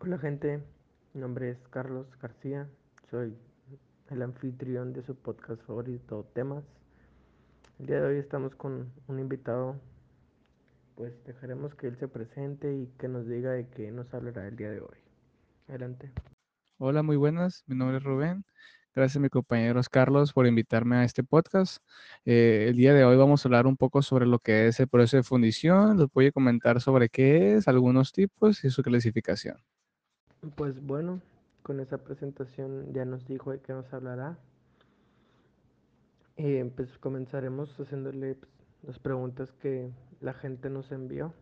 Hola gente, mi nombre es Carlos García, soy el anfitrión de su podcast favorito Temas. El día de hoy estamos con un invitado, pues dejaremos que él se presente y que nos diga de qué nos hablará el día de hoy. Adelante. Hola, muy buenas, mi nombre es Rubén. Gracias a mi compañero Carlos por invitarme a este podcast. Eh, el día de hoy vamos a hablar un poco sobre lo que es el proceso de fundición. Les voy a comentar sobre qué es, algunos tipos y su clasificación. Pues bueno, con esa presentación ya nos dijo de qué nos hablará. Eh, pues comenzaremos haciéndole pues, las preguntas que la gente nos envió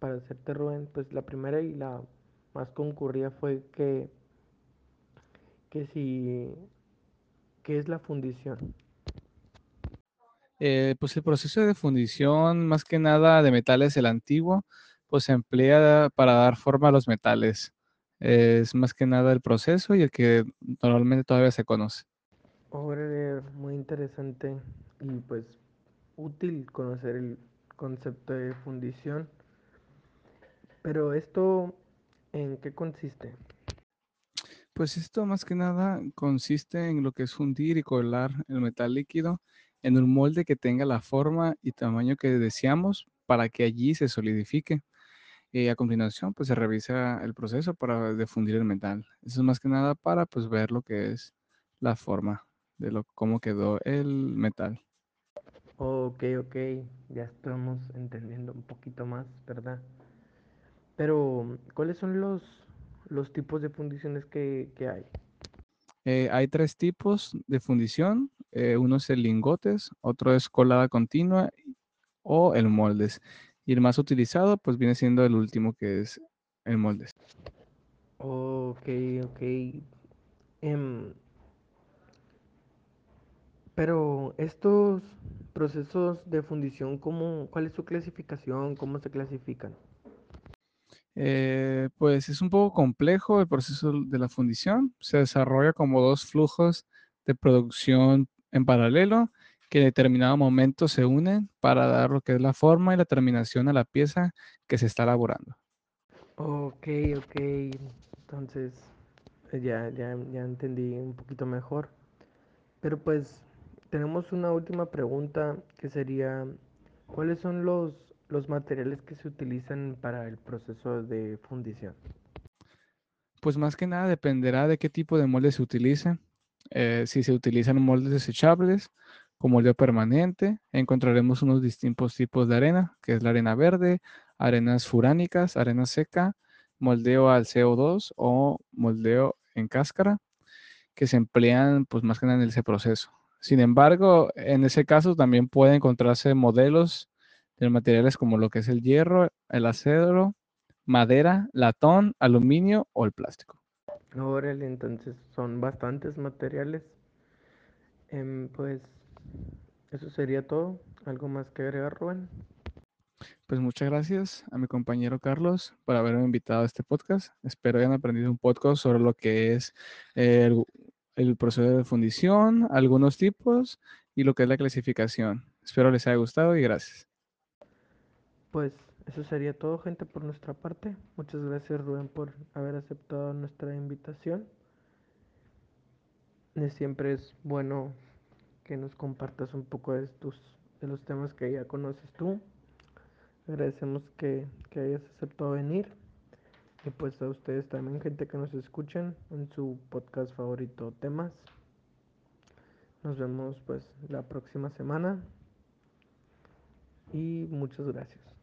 para hacerte Rubén. Pues la primera y la más concurrida fue que, si, ¿qué es la fundición? Eh, pues el proceso de fundición, más que nada de metales, el antiguo, pues se emplea para dar forma a los metales es más que nada el proceso y el que normalmente todavía se conoce. Muy interesante y pues útil conocer el concepto de fundición. Pero esto, ¿en qué consiste? Pues esto más que nada consiste en lo que es fundir y colar el metal líquido en un molde que tenga la forma y tamaño que deseamos para que allí se solidifique. Y a continuación, pues se revisa el proceso para defundir el metal. Eso es más que nada para pues ver lo que es la forma de lo cómo quedó el metal. Ok, ok, ya estamos entendiendo un poquito más, ¿verdad? Pero, ¿cuáles son los, los tipos de fundiciones que, hay? Eh, hay tres tipos de fundición. Eh, uno es el lingotes, otro es colada continua o el moldes. Y el más utilizado, pues viene siendo el último, que es el molde. Ok, ok. Em, pero estos procesos de fundición, ¿cómo, ¿cuál es su clasificación? ¿Cómo se clasifican? Eh, pues es un poco complejo el proceso de la fundición. Se desarrolla como dos flujos de producción en paralelo que en determinado momento se unen para dar lo que es la forma y la terminación a la pieza que se está elaborando. Ok, ok. Entonces, eh, ya, ya, ya entendí un poquito mejor. Pero pues tenemos una última pregunta que sería, ¿cuáles son los, los materiales que se utilizan para el proceso de fundición? Pues más que nada dependerá de qué tipo de molde se utilice. Eh, si se utilizan moldes desechables, como moldeo permanente, encontraremos unos distintos tipos de arena, que es la arena verde, arenas furánicas, arena seca, moldeo al CO2 o moldeo en cáscara, que se emplean pues más que nada en ese proceso. Sin embargo, en ese caso también pueden encontrarse modelos de materiales como lo que es el hierro, el acero, madera, latón, aluminio o el plástico. Órale, entonces son bastantes materiales. Em, pues eso sería todo. ¿Algo más que agregar, Rubén? Pues muchas gracias a mi compañero Carlos por haberme invitado a este podcast. Espero hayan aprendido un poco sobre lo que es el, el proceso de fundición, algunos tipos y lo que es la clasificación. Espero les haya gustado y gracias. Pues eso sería todo, gente, por nuestra parte. Muchas gracias, Rubén, por haber aceptado nuestra invitación. Siempre es bueno que nos compartas un poco de, tus, de los temas que ya conoces tú. Agradecemos que, que hayas aceptado venir. Y pues a ustedes también, gente que nos escuchan en su podcast favorito temas. Nos vemos pues la próxima semana. Y muchas gracias.